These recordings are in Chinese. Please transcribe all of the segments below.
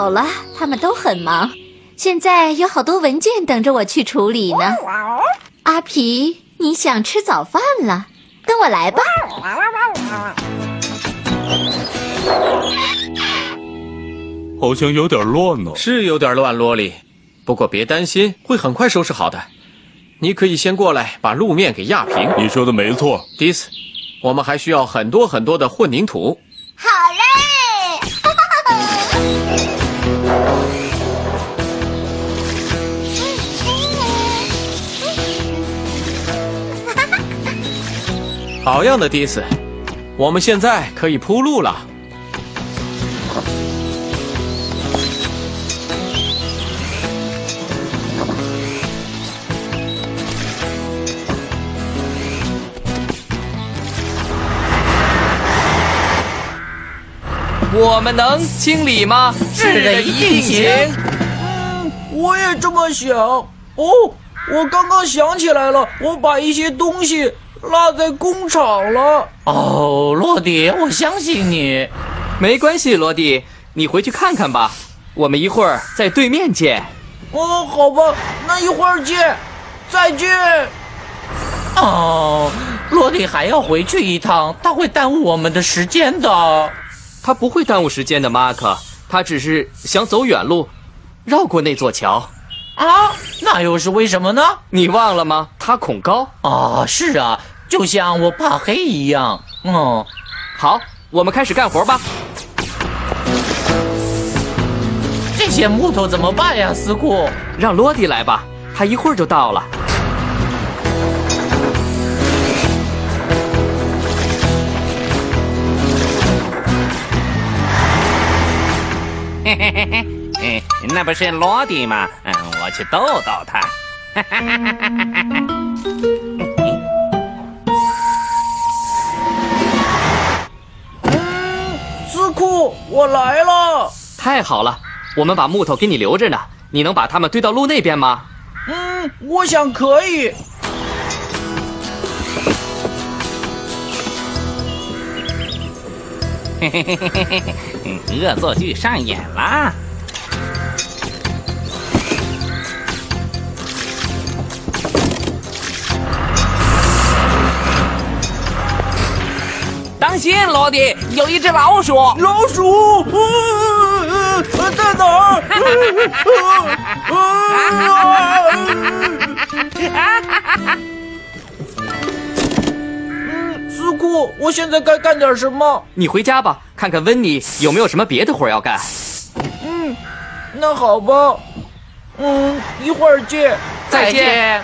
走了，他们都很忙。现在有好多文件等着我去处理呢。阿皮，你想吃早饭了？跟我来吧。好像有点乱呢。是有点乱，萝莉。不过别担心，会很快收拾好的。你可以先过来把路面给压平。你说的没错，迪斯，我们还需要很多很多的混凝土。好样的，迪斯！我们现在可以铺路了。我们能清理吗？是的，一定行。嗯我也这么想。哦，我刚刚想起来了，我把一些东西落在工厂了。哦，洛迪，我相信你。没关系，罗迪，你回去看看吧。我们一会儿在对面见。哦，好吧，那一会儿见，再见。哦，洛迪还要回去一趟，他会耽误我们的时间的。他不会耽误时间的，马克。他只是想走远路，绕过那座桥。啊，那又是为什么呢？你忘了吗？他恐高。啊，是啊，就像我怕黑一样。嗯，好，我们开始干活吧。这些木头怎么办呀，斯库？让罗迪来吧，他一会儿就到了。嘿嘿嘿嘿，嗯，那不是罗迪吗？嗯，我去逗逗他。斯我来了。太好了，我们把木头给你留着呢。你能把它们堆到路那边吗？嗯，我想可以。嘿嘿嘿嘿嘿嘿恶作剧上演啦！放心，老弟，有一只老鼠！老鼠，呃呃在哪儿？嗯，斯库，我现在该干点什么？你回家吧，看看温妮有没有什么别的活要干。嗯，那好吧。嗯，一会儿见。再见。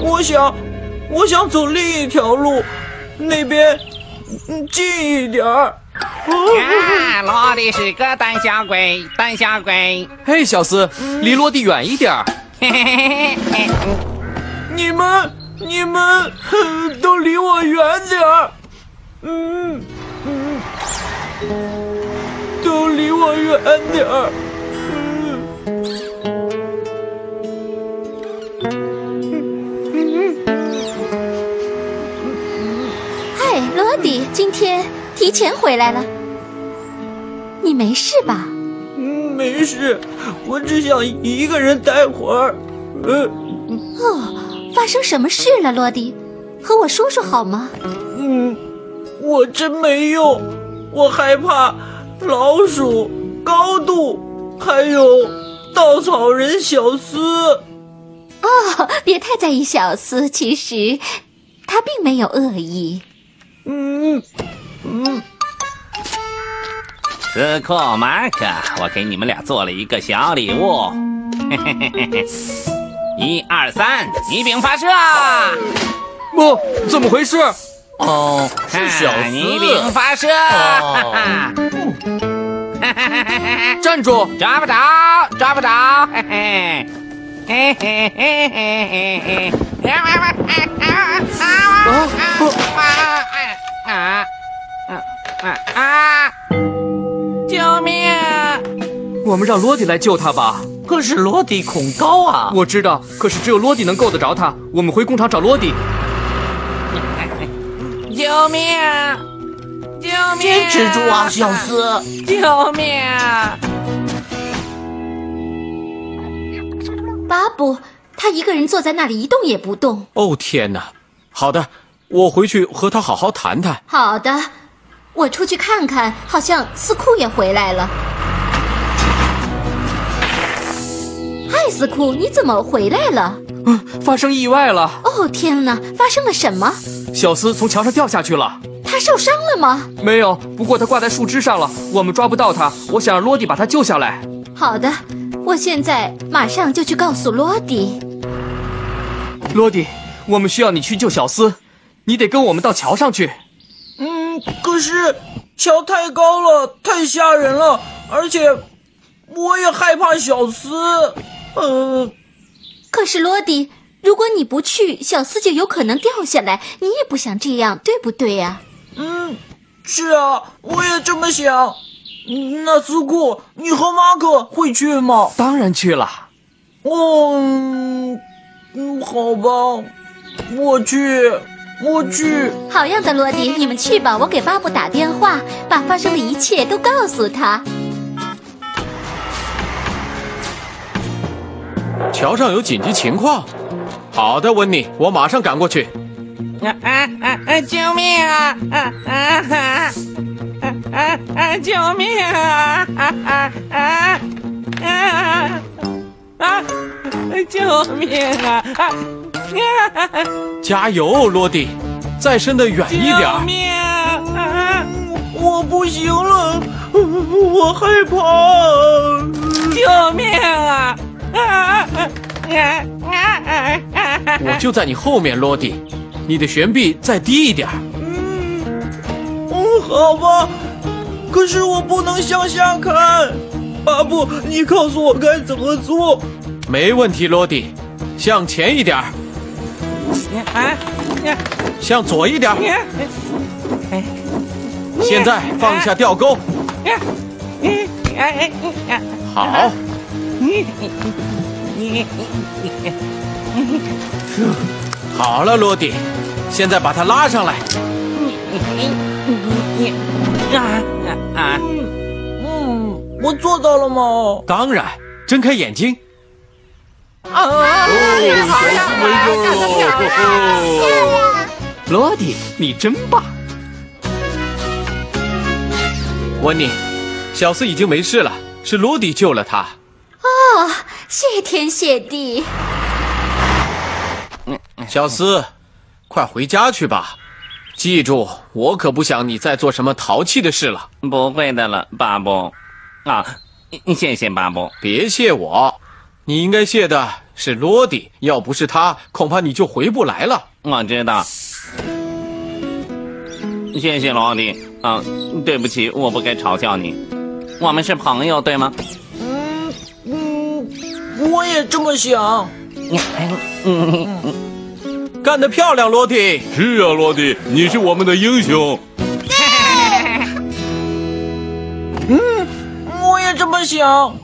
我想，我想走另一条路，那边嗯近一点儿。啊，罗迪是个胆小鬼，胆小鬼！嘿，小斯，离落地远一点儿。嘿嘿嘿嘿嘿，你们，你们呵都离我远点儿。嗯嗯，都离我远点儿。今天提前回来了。你没事吧？嗯，没事，我只想一个人待会儿。呃，哦，发生什么事了，洛迪？和我说说好吗？嗯，我真没用，我害怕老鼠、高度，还有稻草人小斯。哦，别太在意小斯，其实他并没有恶意。嗯嗯，斯库马克，我给你们俩做了一个小礼物。嘿嘿嘿嘿嘿，一二三，一并发射！不、怎么回事？哦，是小啊一并斯。发射！哦 站住！抓不着，抓不着！嘿嘿，嘿嘿嘿嘿嘿嘿！我们让罗迪来救他吧。可是罗迪恐高啊！我知道，可是只有罗迪能够得着他。我们回工厂找罗迪。救命！救命！坚持住啊，小斯！救命！巴布，他一个人坐在那里一动也不动。哦天哪！好的，我回去和他好好谈谈。好的，我出去看看，好像斯库也回来了。嗨，斯库，你怎么回来了？嗯，发生意外了，哦天哪，发生了什么？小斯从桥上掉下去了。他受伤了吗？没有，不过他挂在树枝上了，我们抓不到他。我想让罗迪把他救下来。好的，我现在马上就去告诉罗迪。罗迪，我们需要你去救小斯，你得跟我们到桥上去。嗯，可是桥太高了，太吓人了，而且我也害怕小斯。呃，可是罗迪，如果你不去，小斯就有可能掉下来。你也不想这样，对不对呀、嗯，是啊，我也这么想。嗯那斯库，你和马可会去吗？当然去了。嗯好吧，我去，我去。好样的，罗迪，你们去吧，我给巴布打电话，把发生的一切都告诉他。桥上有紧急情况。好的，温妮，我马上赶过去。啊！啊！啊！救命啊！啊！啊！啊！啊！啊！救命啊！啊！啊！啊！啊！啊！救命啊！啊！啊！加油，罗迪，再伸的远一点救。命啊！我不行了，我害怕。救命啊！啊啊啊啊啊！我就在你后面，罗迪，你的悬臂再低一点儿。嗯，好吧，可是我不能向下看。巴布，你告诉我该怎么做？没问题，罗迪，向前一点儿，啊！向左一点儿。现在放下吊钩，好，好了，罗迪，现在把他拉上来。啊啊！嗯，我做到了吗？当然，睁开眼睛啊。罗迪，你真棒！温妮，小斯已经没事了，是罗迪救了他。哦，谢天谢地！小斯，快回家去吧。记住，我可不想你再做什么淘气的事了。不会的了，巴布。啊，谢谢巴布。别谢我，你应该谢的是罗迪，要不是他，恐怕你就回不来了。我知道。谢谢罗迪。啊，对不起，我不该嘲笑你。我们是朋友，对吗？我也这么想。干得漂亮，罗迪！是啊，罗迪，你是我们的英雄。嗯我也这么想。